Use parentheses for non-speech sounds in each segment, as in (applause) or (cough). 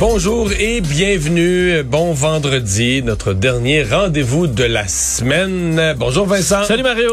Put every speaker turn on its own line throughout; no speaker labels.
Bonjour et bienvenue. Bon vendredi, notre dernier rendez-vous de la semaine. Bonjour Vincent.
Salut Mario.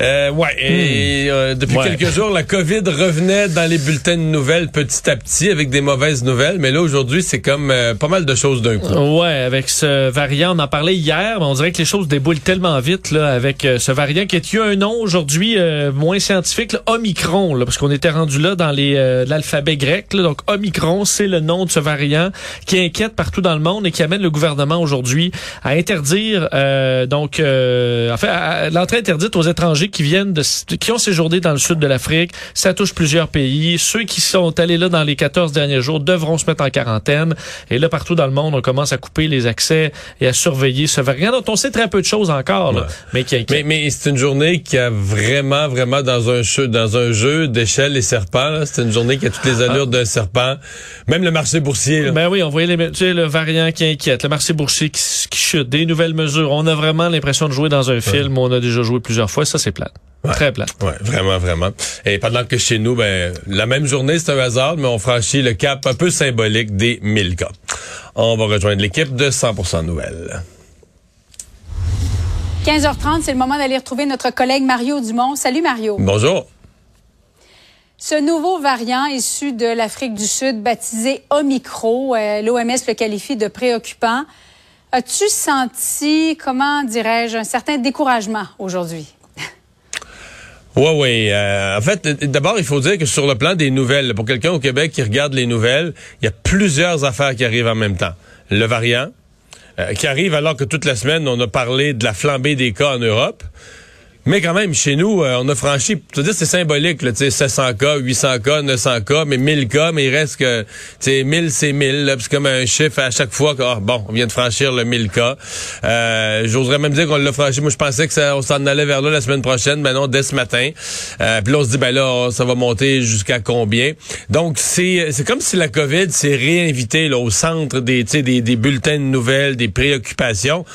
Euh, ouais, et euh, depuis
Ouais.
quelques jours, la COVID revenait dans les bulletins de nouvelles petit à petit avec des mauvaises nouvelles, mais là aujourd'hui, c'est comme euh, pas mal de choses d'un coup.
Ouais, avec ce variant, on en parlait hier, mais on dirait que les choses déboulent tellement vite là, avec euh, ce variant qui a eu un nom aujourd'hui euh, moins scientifique, là, Omicron, là, parce qu'on était rendu là dans les euh, l'alphabet grec. là. donc Omicron, c'est le nom de ce variant qui inquiète partout dans le monde et qui amène le gouvernement aujourd'hui à interdire euh, donc euh, en fait l'entrée interdite aux étrangers qui viennent de qui ont séjourné dans le sud de l'Afrique. Ça touche plusieurs pays. Ceux qui sont allés là dans les 14 derniers jours devront se mettre en quarantaine. Et là, partout dans le monde, on commence à couper les accès et à surveiller ce variant dont on sait très peu de choses encore, là,
Ouais.
mais qui
Mais,
inquiète.
mais c'est une journée qui a vraiment, vraiment dans un jeu, dans un jeu d'échelle et serpents. C'est une journée qui a toutes les allures d'un serpent. Même le marché boursier. là.
Ben oui, on voyait les, tu sais, le variant qui inquiète, le marché boursier qui, qui chute, des nouvelles mesures. On a vraiment l'impression de jouer dans un film où on a déjà joué plusieurs fois. Ça, c'est plate.
Ouais.
Très plate.
Ouais, vraiment, vraiment. Et pendant que chez nous, ben, la même journée, c'est un hasard, mais on franchit le cap un peu symbolique des 1000 cas. On va rejoindre l'équipe de 100% Nouvelles.
15h30, c'est le moment d'aller retrouver notre collègue Mario Dumont. Salut Mario.
Bonjour.
Ce nouveau variant issu de l'Afrique du Sud, baptisé Omicron, euh, l'OMS le qualifie de préoccupant. As-tu senti, comment dirais-je, un certain découragement aujourd'hui?
Ouais, ouais. euh, en fait, d'abord, il faut dire que sur le plan des nouvelles, pour quelqu'un au Québec qui regarde les nouvelles, il y a plusieurs affaires qui arrivent en même temps. Le variant, euh, qui arrive alors que toute la semaine, on a parlé de la flambée des cas en Europe. Mais quand même, chez nous, euh, on a franchi, tu c'est symbolique, là, tu sais, 700 cas, 800 cas, 900 cas, mais 1000 cas, mais il reste que, tu sais, 1000, c'est 1000, là, puis c'est comme un chiffre à chaque fois que, ah, bon, on vient de franchir le 1000 cas. Euh, j'oserais même dire qu'on l'a franchi. Moi, je pensais que ça, on s'en allait vers là la semaine prochaine, mais non, dès ce matin. Euh, puis là, on se dit, ben là, ça va monter jusqu'à combien? Donc, c'est, comme si la COVID s'est réinvitée, là, au centre des, des, des bulletins de nouvelles, des préoccupations.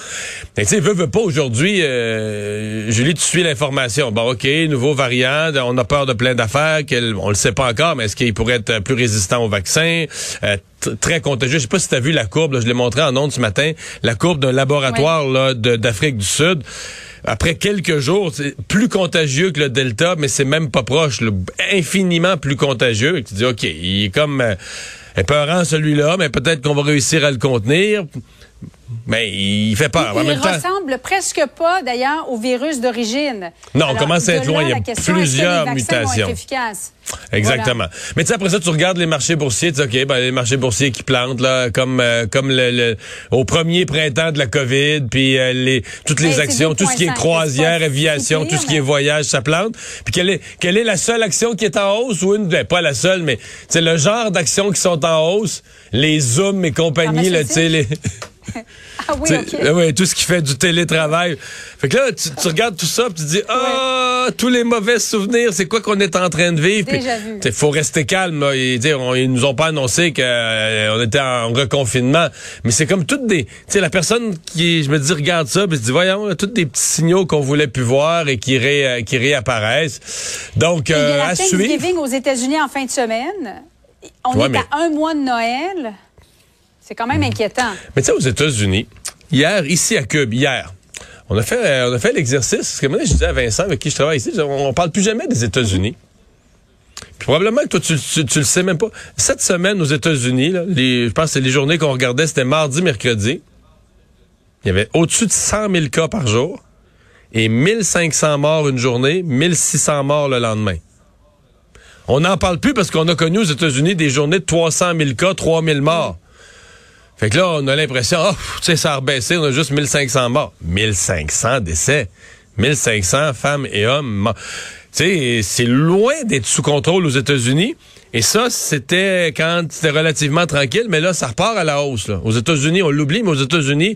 Tu sais, veut, veut pas aujourd'hui, euh, Julie, tu suis l'information. Bon, OK, nouveau variant, on a peur de plein d'affaires, on le sait pas encore, mais est-ce qu'il pourrait être plus résistant au vaccin? Euh, très contagieux. Je sais pas si tu as vu la courbe, là, je l'ai montré en ondes ce matin, la courbe d'un laboratoire d'Afrique du Sud. Après quelques jours, c'est plus contagieux que le Delta, mais c'est même pas proche, là, infiniment plus contagieux. Et tu dis, OK, il est comme euh, épeurant celui-là, mais peut-être qu'on va réussir à le contenir. Mais il fait peur.
Il
temps,
ressemble presque pas, d'ailleurs, au virus d'origine.
Non, on commence à être loin.
là,
Il y a plusieurs mutations? Exactement. Mais tu sais après ça tu regardes les marchés boursiers, tu dis OK, ben les marchés boursiers qui plantent là comme euh, comme le, le- au premier printemps de la Covid, puis euh, les toutes les
Ben,
actions, tout ce qui est
2,5,
croisière, aviation, tout ce qui est voyage, ça plante. Puis quelle est quelle est la seule action qui est en hausse ou une ben, pas la seule mais c'est le genre d'actions qui sont en hausse, les Zoom et compagnie là, tu sais les (laughs)
Ah oui,
tu
OK.
sais, euh, ouais, tout ce qui fait du télétravail. Fait que là, tu, tu regardes tout ça, puis tu dis, ah, tous les mauvais souvenirs, c'est quoi qu'on est en train de vivre? T'sais, faut rester calme, et dire, on- ils nous ont pas annoncé qu'on était en reconfinement. Mais c'est comme toutes des, tu sais, la personne qui, je me dis, regarde ça, puis je dis, voyons, là, tous des petits signaux qu'on voulait plus voir et qui, ré, euh, qui réapparaissent. Donc,
Il y
euh,
a la
à suivre.
Thanksgiving aux États-Unis en fin de semaine. On
Ouais,
est
mais-
à un mois de Noël. C'est quand même inquiétant.
Mais tu sais, aux États-Unis, hier, ici à Cube, hier, on a fait, euh, on a fait l'exercice. Parce que moi, je disais à Vincent, avec qui je travaille ici, on, on parle plus jamais des États-Unis. Puis probablement que toi, tu, tu, tu le sais même pas. Cette semaine, aux États-Unis, je pense que c'est les journées qu'on regardait, c'était mardi, mercredi. Il y avait au-dessus de 100 000 cas par jour et 1500 morts une journée, 1600 morts le lendemain. On n'en parle plus parce qu'on a connu aux États-Unis des journées de 300 000 cas, 3 000 morts. Fait que là, on a l'impression, oh, tu sais, ça a rebaissé, on a juste 1500 morts. 1500 décès. 1500 femmes et hommes morts. Tu sais, c'est loin d'être sous contrôle aux États-Unis. Et ça, c'était quand c'était relativement tranquille, mais là, ça repart à la hausse. là. Aux États-Unis, on l'oublie, mais aux États-Unis,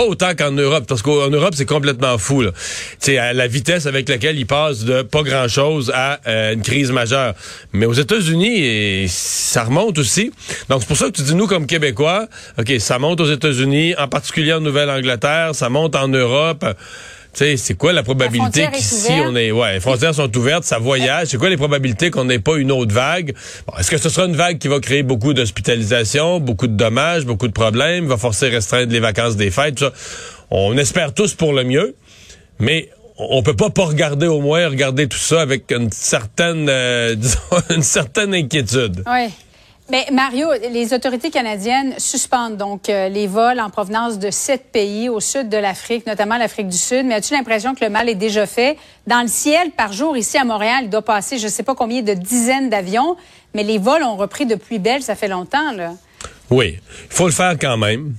pas autant qu'en Europe, parce qu'en Europe, c'est complètement fou. Là. sais, à la vitesse avec laquelle ils passent de pas grand-chose à euh, une crise majeure. Mais aux États-Unis, ça remonte aussi. Donc, c'est pour ça que tu dis, nous, comme Québécois, OK, ça monte aux États-Unis, en particulier en Nouvelle-Angleterre, ça monte en Europe sais, c'est quoi la probabilité qu'ici on est, ouais, les frontières sont ouvertes, ça voyage. C'est quoi les probabilités qu'on n'ait pas une autre vague? Est-ce que ce sera une vague qui va créer beaucoup d'hospitalisations, beaucoup de dommages, beaucoup de problèmes, va forcer à restreindre les vacances des fêtes, tout ça? On espère tous pour le mieux, mais on peut pas pas regarder au moins regarder tout ça avec une certaine, euh, (laughs) disons, une certaine inquiétude.
Oui. Mais Mario, les autorités canadiennes suspendent donc euh, les vols en provenance de sept pays au sud de l'Afrique, notamment l'Afrique du Sud. Mais as-tu l'impression que le mal est déjà fait? Dans le ciel, par jour, ici à Montréal, il doit passer je ne sais pas combien de dizaines d'avions, mais les vols ont repris depuis Belle, ça fait longtemps, là.
Oui, il faut le faire quand même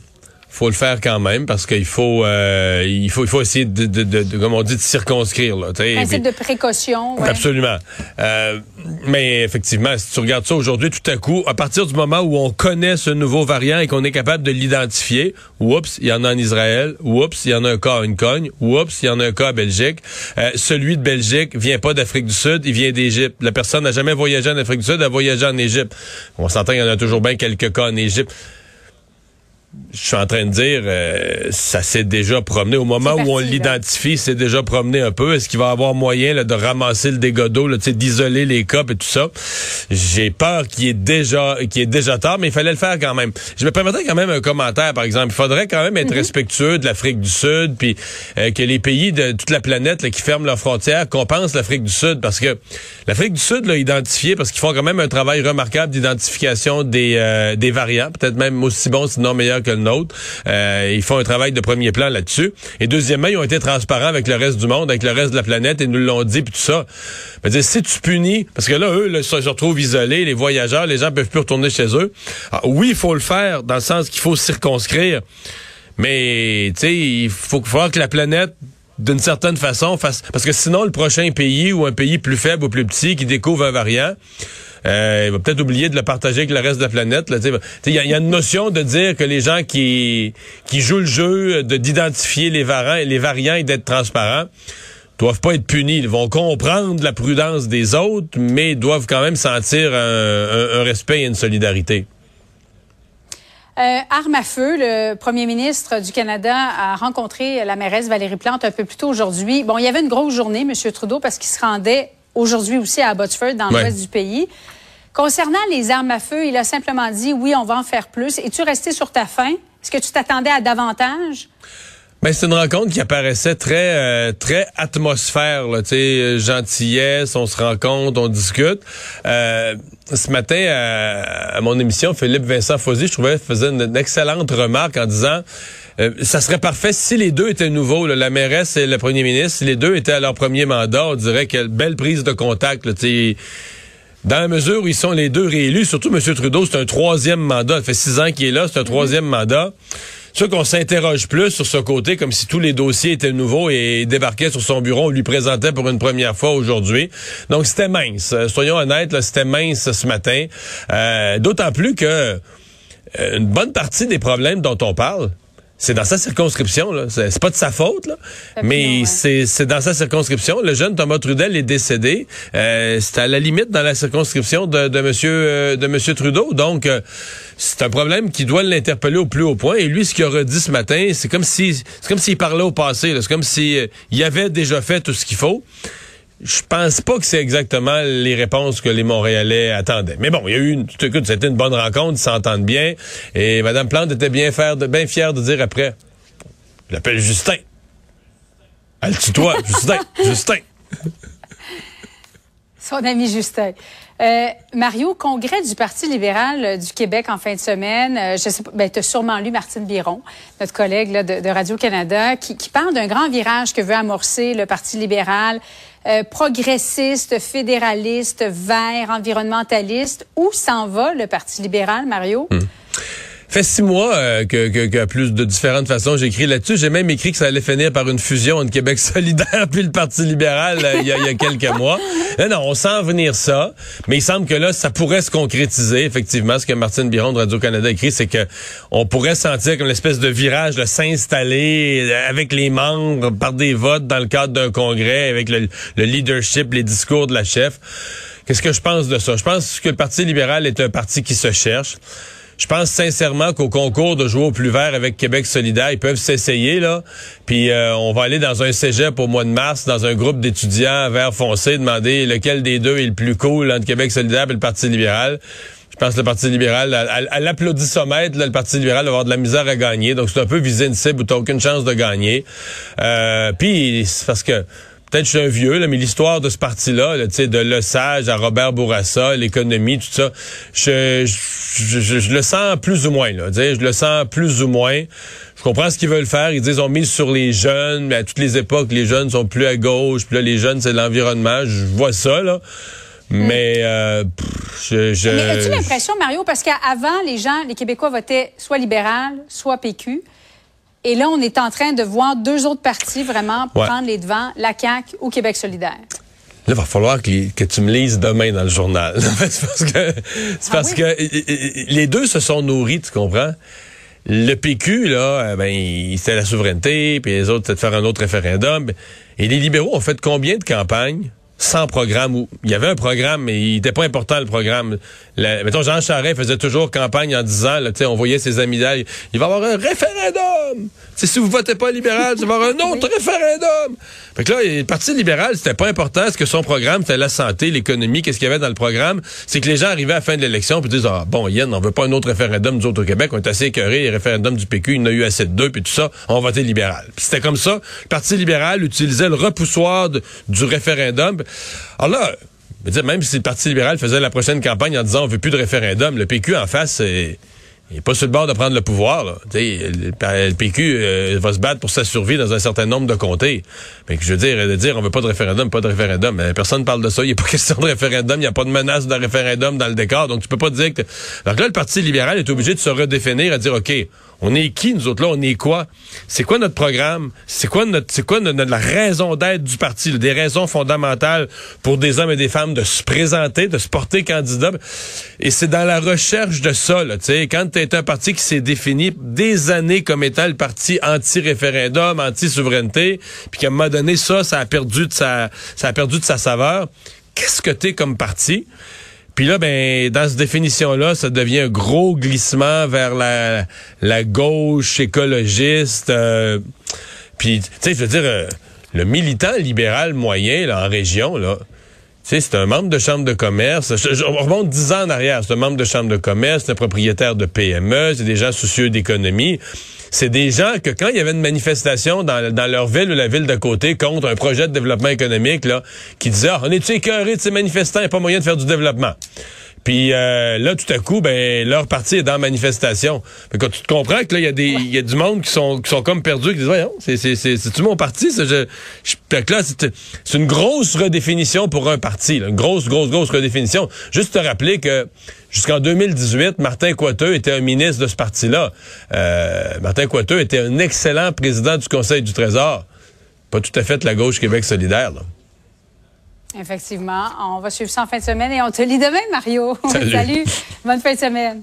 faut le faire quand même parce qu'il faut, euh, il faut, il faut essayer de, de, de, comme on dit, de circonscrire. Là,
Principe de précaution. Ouais.
Absolument. Euh, mais effectivement, si tu regardes ça aujourd'hui, tout à coup, à partir du moment où on connaît ce nouveau variant et qu'on est capable de l'identifier, oups, il y en a en Israël, oups, il y en a un cas à une cogne, oups, il y en a un cas à Belgique. Euh, celui de Belgique vient pas d'Afrique du Sud, il vient d'Égypte. La personne n'a jamais voyagé en Afrique du Sud, elle a voyagé en Égypte. On s'entend qu'il y en a toujours bien quelques cas en Égypte je suis en train de dire, euh, ça s'est déjà promené. Au moment où on l'identifie, c'est déjà promené un peu. Est-ce qu'il va y avoir moyen là, de ramasser le dégât d'eau, d'isoler les copes et tout ça? J'ai peur qu'il est déjà qu'il est déjà tard, mais il fallait le faire quand même. Je me permettrais quand même un commentaire, par exemple. Il faudrait quand même être mm-hmm. respectueux de l'Afrique du Sud, puis euh, que les pays de toute la planète qui ferment leurs frontières compensent l'Afrique du Sud, parce que l'Afrique du Sud l'a identifié, parce qu'ils font quand même un travail remarquable d'identification des, euh, des variants, peut-être même aussi bon, sinon meilleur que le nôtre. Euh, ils font un travail de premier plan là-dessus. Et deuxièmement, ils ont été transparents avec le reste du monde, avec le reste de la planète, et nous l'ont dit, puis tout ça. dire, si tu punis, parce que là, eux, là, se retrouvent isolés, les voyageurs, les gens peuvent plus retourner chez eux. Ah, oui, il faut le faire, dans le sens qu'il faut circonscrire. Mais, tu sais, il faut, faut que la planète d'une certaine façon fasse parce que sinon le prochain pays ou un pays plus faible ou plus petit qui découvre un variant euh, il va peut-être oublier de le partager avec le reste de la planète. Il y, a une notion de dire que les gens qui, jouent le jeu, de d'identifier les variants, les variants et d'être transparents, doivent pas être punis. Ils vont comprendre la prudence des autres, mais doivent quand même sentir un, respect et une solidarité.
Euh, arme à feu, le premier ministre du Canada a rencontré la mairesse Valérie Plante un peu plus tôt aujourd'hui. Bon, il y avait une grosse journée, M. Trudeau, parce qu'il se rendait aujourd'hui aussi à Abbotsford, dans l'ouest du pays. Concernant les armes à feu, il a simplement dit oui, on va en faire plus. Es-tu resté sur ta faim? Est-ce que tu t'attendais à davantage?
Ben, c'est une rencontre qui apparaissait très euh, très atmosphère, là, tu sais, euh, gentillesse, on se rencontre, on discute. Euh, ce matin, à, mon émission, Philippe Vincent Fosy, je trouvais, faisait une, excellente remarque en disant ça serait parfait si les deux étaient nouveaux, la mairesse et le premier ministre, si les deux étaient à leur premier mandat, on dirait quelle belle prise de contact, tu sais dans la mesure où ils sont les deux réélus, surtout M. Trudeau, c'est un troisième mandat. Ça fait six ans qu'il est là, c'est un troisième mandat. C'est qu'on s'interroge plus sur ce côté, comme si tous les dossiers étaient nouveaux et débarquaient sur son bureau, on lui présentait pour une première fois aujourd'hui. Donc c'était mince. Euh, soyons honnêtes, c'était mince ce matin. Euh, d'autant plus que euh, une bonne partie des problèmes dont on parle, c'est dans sa circonscription, là. C'est pas de sa faute, là. Mais c'est dans sa circonscription. Le jeune Thomas Trudel est décédé. Euh, c'est à la limite dans la circonscription de, de monsieur euh, de monsieur Trudeau. Donc euh, c'est un problème qui doit l'interpeller au plus haut point. Et lui, ce qu'il a dit ce matin, c'est comme si c'est comme s'il parlait au passé. C'est comme s'il il avait déjà fait tout ce qu'il faut je pense pas que c'est exactement les réponses que les Montréalais attendaient. Mais bon, il y a eu une, écoute, c'était une bonne rencontre, ils s'entendent bien. Et Mme Plante était bien, fière de, bien fière de dire après, je l'appelle Justin. Elle tutoie, Justin, (laughs) Justin.
Son ami Justin. Euh, Mario, congrès du Parti libéral euh, du Québec en fin de semaine. Euh, je sais pas, ben, tu as sûrement lu Martine Biron, notre collègue de, Radio-Canada, qui, parle d'un grand virage que veut amorcer le Parti libéral, progressiste, fédéraliste, vert, environnementaliste. Où s'en va le Parti libéral, Mario? Hmm.
Fait six mois euh, que, que, que plus de différentes façons j'écris là-dessus. J'ai même écrit que ça allait finir par une fusion entre Québec (laughs) solidaire puis le Parti libéral euh, il, y a, y a quelques mois. Non, non, on sent venir ça, mais il semble que là, ça pourrait se concrétiser. Effectivement, ce que Martine Biron de Radio-Canada écrit, c'est que on pourrait sentir comme l'espèce de virage de s'installer euh, avec les membres par des votes dans le cadre d'un congrès, avec le, le leadership, les discours de la chef. Qu'est-ce que je pense de ça? Je pense que le Parti libéral est un parti qui se cherche. Je pense sincèrement qu'au concours de jouer au plus vert avec Québec solidaire, ils peuvent s'essayer là. Puis euh, on va aller dans un cégep au mois de mars, dans un groupe d'étudiants vert foncé, demander lequel des deux est le plus cool entre Québec solidaire et le Parti libéral. Je pense que le Parti libéral, à, à, à l'applaudissomètre, le Parti libéral va avoir de la misère à gagner. Donc c'est un peu viser une cible où t'as aucune chance de gagner. Euh, Puis parce que peut-être je suis un vieux, là, mais l'histoire de ce parti-là, là, de Le Sage à Robert Bourassa, l'économie, tout ça, je, je, je, je, le sens plus ou moins. Là, je le sens plus ou moins. Je comprends ce qu'ils veulent faire. Ils disent on mise sur les jeunes, mais à toutes les époques, les jeunes sont plus à gauche, puis là, les jeunes, c'est l'environnement. Je vois ça, là. Mais, euh, pff, je, je,
Mais as-tu l'impression, Mario, parce qu'avant, les gens, les Québécois votaient soit libéral, soit PQ. Et là, on est en train de voir deux autres partis vraiment
Ouais.
prendre les devants, la CAQ ou Québec solidaire.
Là, il va falloir que, que tu me lises demain dans le journal. (laughs) c'est parce que, c'est
Ah
parce
oui?
que les deux se sont nourris, tu comprends? Le PQ, là, euh, ben, c'était la souveraineté, puis les autres, c'était de faire un autre référendum. Et les libéraux ont fait combien de campagnes? Sans programme où il y avait un programme, mais il était pas important le programme. La- mettons, Jean Charest faisait toujours campagne en disant, là, tu sais, on voyait ses amis là, il va y avoir un référendum. Tu sais, si vous votez pas libéral, il va y avoir un (laughs) autre référendum. Fait que là, le Parti libéral, c'était pas important. Est-ce que son programme, c'était la santé, l'économie, qu'est-ce qu'il y avait dans le programme? C'est que les gens arrivaient à la fin de l'élection puis disent, ah, bon, Yann, on veut pas un autre référendum, nous autres au Québec, on est assez écœurés, les référendums du PQ, il y en a eu assez de deux, puis tout ça, on va voter libéral. Puis c'était comme ça. Le Parti libéral utilisait le repoussoir de- du référendum. Alors là, même si le Parti libéral faisait la prochaine campagne en disant on veut plus de référendum, le PQ en face, est pas sur le bord de prendre le pouvoir. Le, PQ euh, va se battre pour sa survie dans un certain nombre de comtés. Mais je veux dire, dire on veut pas de référendum, pas de référendum. Mais personne parle de ça. Il n'y a pas (laughs) question de référendum. Il n'y a pas de menace de référendum dans le décor. Donc tu peux pas dire que. Donc là, le Parti libéral est obligé de se redéfinir, à dire OK, on est qui nous autres là? On est quoi? C'est quoi notre programme? C'est quoi notre c'est quoi notre, la raison d'être du parti? Des raisons fondamentales pour des hommes et des femmes de se présenter, de se porter candidat. Et c'est dans la recherche de ça là. Tu sais, quand t'es un parti qui s'est défini des années comme étant le parti anti-référendum, anti-souveraineté, puis qu'à un moment donné ça, ça a perdu de sa ça a perdu de sa saveur. Qu'est-ce que t'es comme parti? Puis là, ben, dans cette définition-là, ça devient un gros glissement vers la, la gauche écologiste. euh, puis, tu sais, je veux dire, euh, le militant libéral moyen là, en région, là, c'est un membre de chambre de commerce. On remonte dix ans en arrière. C'est un membre de chambre de commerce, c'est un propriétaire de PME, c'est des gens soucieux d'économie. C'est des gens que quand il y avait une manifestation dans, leur ville ou la ville d'à côté contre un projet de développement économique, là, qui disait, ah, on est-tu écœuré de ces manifestants, il n'y a pas moyen de faire du développement. Puis euh, là, tout à coup, ben leur parti est dans la manifestation. Fait que tu te comprends que là, il y a des, il y a du monde qui sont, qui sont comme perdus, qui disent, voyons, c'est, c'est, c'est, c'est-tu mon parti? Ça, je, je, fait que là, c'est, c'est une grosse redéfinition pour un parti, là, une grosse, grosse, grosse redéfinition. Juste te rappeler que jusqu'en 2018, Martin Coiteux était un ministre de ce parti-là. Euh, Martin Coiteux était un excellent président du Conseil du Trésor. Pas tout à fait la gauche Québec solidaire. Là.
Effectivement. On va suivre ça en fin de semaine et on te lit demain, Mario. (laughs)
Salut.
Bonne fin de semaine.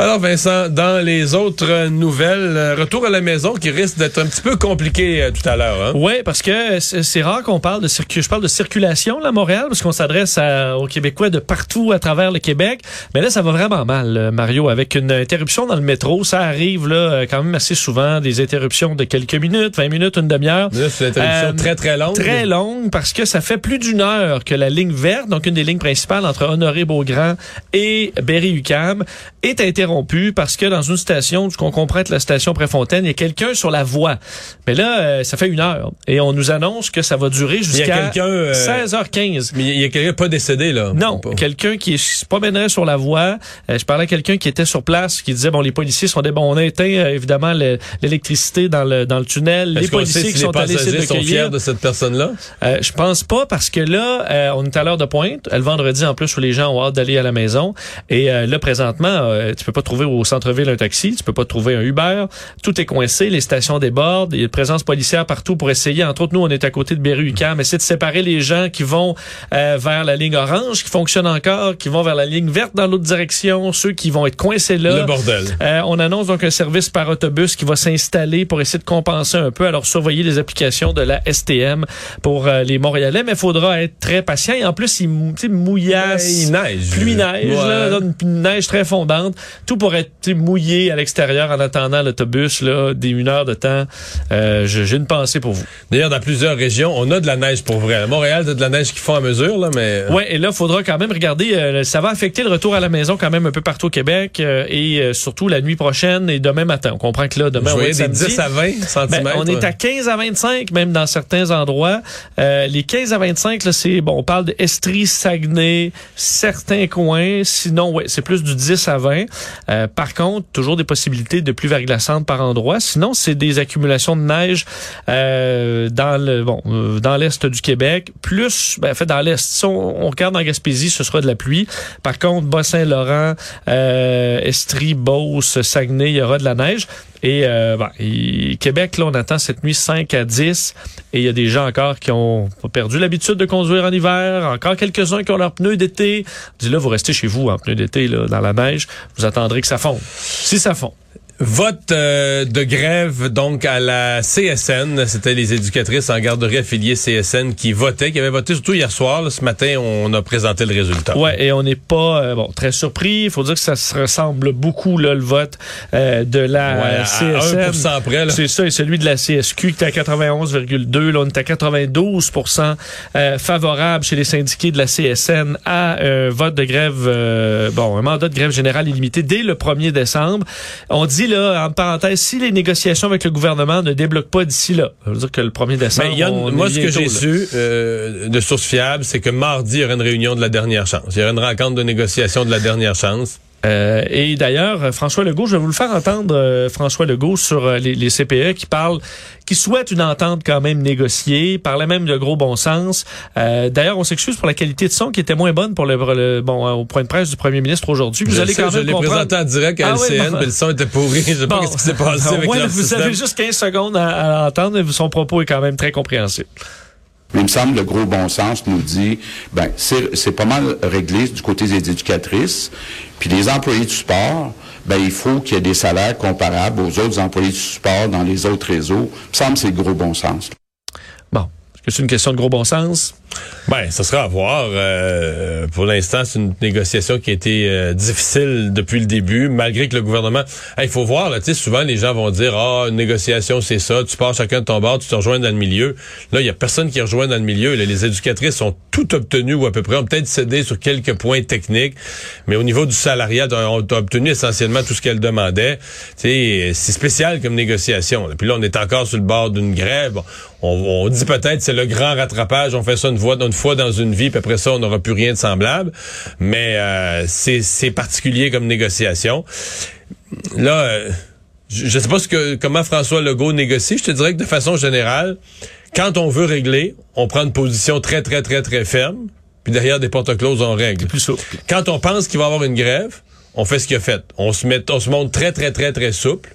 Alors Vincent, dans les autres nouvelles, euh, retour à la maison qui risque d'être un petit peu compliqué euh, tout à l'heure. Hein?
Oui, parce que c'est rare qu'on parle de circulation. Je parle de circulation là, à Montréal, parce qu'on s'adresse aux Québécois de partout à travers le Québec. Mais là, ça va vraiment mal, euh, Mario, avec une interruption dans le métro. Ça arrive là quand même assez souvent, des interruptions de quelques minutes, 20 minutes, une demi-heure.
C'est une interruption
Euh,
très très longue.
Très longue parce que ça fait plus d'une heure que la ligne verte, donc une des lignes principales entre Honoré-Beaugrand et Berry-UQAM, est interrompue parce que dans une station, ce qu'on comprend être la station Préfontaine, il y a quelqu'un sur la voie. Mais là, euh, ça fait une heure et on nous annonce que ça va durer jusqu'à
euh,
16h15.
Mais il y a quelqu'un pas décédé là.
Non,
Pas-
quelqu'un qui se promènerait sur la voie. Euh, je parlais à quelqu'un qui était sur place, qui disait bon, les policiers sont des bons. On a éteint euh, évidemment le- l'électricité dans le dans le tunnel. Les policiers
sait si
qui
les
sont allés essayer de
sont fiers de cette personne-là?
Euh, je pense pas parce que là, on est à l'heure de pointe. Le vendredi en plus où les gens ont hâte d'aller à la maison. Et là, présentement, tu peux pas pas trouver au centre-ville un taxi, tu peux pas trouver un Uber. Tout est coincé, les stations débordent, il y a une présence policière partout pour essayer. Entre autres, nous, on est à côté de Berry-UQAM, essayer de séparer les gens qui vont euh, vers la ligne orange, qui fonctionne encore, qui vont vers la ligne verte dans l'autre direction, ceux qui vont être coincés là.
Le bordel.
Euh, on annonce donc un service par autobus qui va s'installer pour essayer de compenser un peu. Alors, surveiller les applications de la STM pour euh, les Montréalais, mais il faudra être très patient. Et en plus, il, mouillasse,
Ouais, il neige.
pluie neige,
Ouais.
là, une neige très fondante. Tout pour être mouillé à l'extérieur en attendant l'autobus, là, des une heure de temps. Euh, J'ai une pensée pour vous.
D'ailleurs, dans plusieurs régions, on a de la neige pour vrai. À Montréal, t'as de la neige qui font à mesure, là, mais...
Ouais, et là, faudra quand même regarder. euh, ça va affecter le retour à la maison quand même un peu partout au Québec euh, et euh, surtout la nuit prochaine et demain matin. On comprend que là, demain,
Je
on être
des
samedi.
10 à 20 cm.
Ben, on est à 15 à 25, même dans certains endroits. Euh, les 15 à 25, là, c'est bon, on parle de Estrie, Saguenay, certains coins. Sinon, ouais, c'est plus du 10 à 20. Euh, par contre, toujours des possibilités de pluie verglaçante par endroit. Sinon, c'est des accumulations de neige euh, dans le bon, euh, dans l'est du Québec. Plus, ben, en fait, dans l'est. Si on, on regarde en Gaspésie, ce sera de la pluie. Par contre, Bas-Saint-Laurent, euh, Estrie, Beauce, Saguenay, il y aura de la neige. Et, euh, ben, Québec, là, on attend cette nuit 5 à 10. Et il y a des gens encore qui ont perdu l'habitude de conduire en hiver. Encore quelques-uns qui ont leurs pneus d'été. Dis là, vous restez chez vous en pneus d'été, dans la neige. Vous attendrez que ça fonde. Si ça fond.
Vote euh, de grève donc à la CSN. C'était les éducatrices en garderie affiliées CSN qui votaient, qui avaient voté surtout hier soir. là. ce matin, on a présenté le résultat.
Ouais, et on n'est pas euh, bon très surpris. Il faut dire que ça se ressemble beaucoup là, le vote euh, de la
Ouais, à
CSN.
1% près.
C'est ça, et celui de la CSQ qui est à 91,2. Là, on est à 92% euh, favorable chez les syndiqués de la CSN à un vote de grève, euh, bon, un mandat de grève générale illimité dès le 1er décembre. On dit là, en parenthèse, si les négociations avec le gouvernement ne débloquent pas d'ici là, ça veut dire que le 1er décembre,
Mais
on
moi, ce que j'ai su euh, de sources fiables, c'est que mardi, il y aura une réunion de la dernière chance. Il y aura une rencontre de négociation de la dernière chance.
Euh, et d'ailleurs, euh, François Legault, je vais vous le faire entendre, euh, François Legault, sur euh, les, les CPE qui parle, qui souhaite une entente quand même négociée, parlait même de gros bon sens. Euh, d'ailleurs, on s'excuse pour la qualité de son qui était moins bonne pour le, bon au point de presse du premier ministre aujourd'hui. Vous
je
allez
sais,
quand
je
même
l'ai
comprendre.
présenté en direct à
Ah
LCN,
bon.
mais le son était pourri. (laughs) Je sais pas ce qui s'est passé
Ah,
avec
ouais, Vous
système.
avez juste 15 secondes à, à entendre, mais son propos est quand même très compréhensible.
Mais il me semble le gros bon sens nous dit, ben c'est c'est pas mal réglé du côté des éducatrices, puis les employés du sport, ben il faut qu'il y ait des salaires comparables aux autres employés du sport dans les autres réseaux. Il me semble que c'est le gros bon sens.
Est-ce que c'est une question de gros bon sens?
Ben, ça sera à voir. Euh, pour l'instant, c'est une négociation qui a été euh, difficile depuis le début, malgré que le gouvernement. Il faut voir, là, souvent les gens vont dire Ah, une négociation, c'est ça, tu pars chacun de ton bord, tu te rejoins dans le milieu. Là, il y a personne qui rejoint dans le milieu. Là, les éducatrices sont tout obtenues ou à peu près, ont peut-être cédé sur quelques points techniques, mais au niveau du salariat, on a obtenu essentiellement tout ce qu'elles demandaient. C'est spécial comme négociation. là. Puis là, on est encore sur le bord d'une grève. On, on dit peut-être c'est le grand rattrapage, on fait ça une fois, une fois dans une vie, puis après ça, on n'aura plus rien de semblable. Mais euh, c'est particulier comme négociation. Là, euh, je je sais pas ce que comment François Legault négocie. Je te dirais que de façon générale, quand on veut régler, on prend une position très, très, très, très ferme, puis derrière des portes closes, on règle.
Plus souple.
Quand on pense qu'il va y avoir une grève, on fait ce qu'il a fait. On se met, on se montre très, très, très, très souple.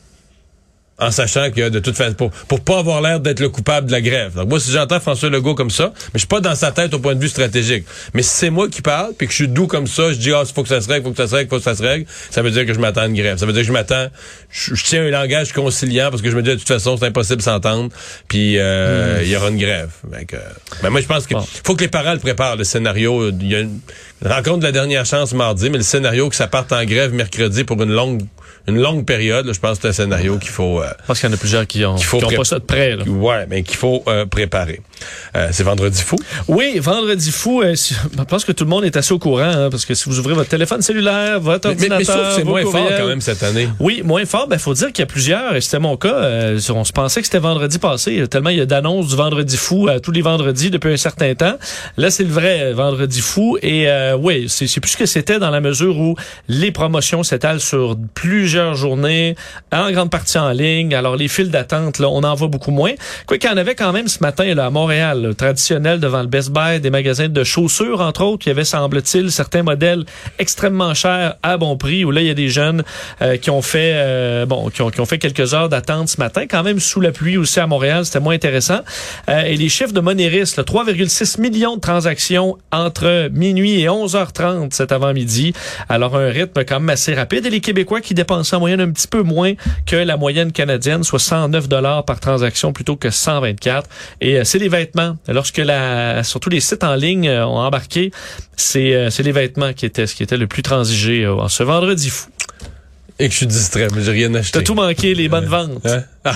En sachant que de toute façon, pour, pour pas avoir l'air d'être le coupable de la grève. Donc moi, si j'entends François Legault comme ça, mais je suis pas dans sa tête au point de vue stratégique. Mais si c'est moi qui parle, puis que je suis doux comme ça, je dis ah, faut que ça se règle, faut que ça se règle, faut que ça se règle, ça veut dire que je m'attends à une grève. Ça veut dire que je m'attends, je, je tiens un langage conciliant parce que je me dis de toute façon c'est impossible de s'entendre, puis euh, il y aura une grève. Fait que, ben moi je pense qu'il
Bon.
faut que les parents le préparent le scénario. Il y a une rencontre de la dernière chance mardi, mais le scénario que ça parte en grève mercredi pour une longue une longue période, là, je pense que c'est un scénario qu'il faut euh,
pense qu'il y en a plusieurs qui ont,
Qu'il faut
qui ont pas ça de près. Là.
Ouais, mais qu'il faut euh, préparer. Euh, c'est vendredi fou.
Oui, vendredi fou, euh, je pense que tout le monde est assez au courant, hein, parce que si vous ouvrez votre téléphone cellulaire, votre
Mais, mais, mais
ordinateur,
c'est
vos
moins fort quand même cette année.
Oui, moins fort. Ben, faut dire qu'il y a plusieurs, et c'était mon cas. euh, on se pensait que c'était vendredi passé, tellement il y a d'annonces du vendredi fou à tous les vendredis depuis un certain temps. Là, c'est le vrai euh, vendredi fou. Et euh, oui, c'est c'est plus ce que c'était dans la mesure où les promotions s'étalent sur plusieurs journées, en grande partie en ligne. Alors, les files d'attente, là, on en voit beaucoup moins. Quoi qu'il y en avait quand même ce matin là, à Montréal, là, traditionnel devant le Best Buy, des magasins de chaussures, entre autres. Il y avait, semble-t-il, certains modèles extrêmement chers à bon prix, où là, il y a des jeunes euh, qui ont fait euh, bon, qui ont, qui ont fait quelques heures d'attente ce matin, quand même sous la pluie aussi à Montréal, c'était moins intéressant. Euh, et les chiffres de Moneris, là, 3,6 millions de transactions entre minuit et 11h30 cet avant-midi. Alors, un rythme quand même assez rapide. Et les Québécois qui dépensaient en moyenne un petit peu moins que la moyenne canadienne, soit 109 dollars par transaction plutôt que 124. Et euh, c'est les vêtements. Lorsque la, surtout les sites en ligne euh, ont embarqué, c'est euh, les vêtements qui étaient ce qui était le plus transigé euh, en ce vendredi fou.
Et que je suis distrait, mais j'ai rien acheté.
T'as tout manqué, les bonnes ventes.
Hein? Ah,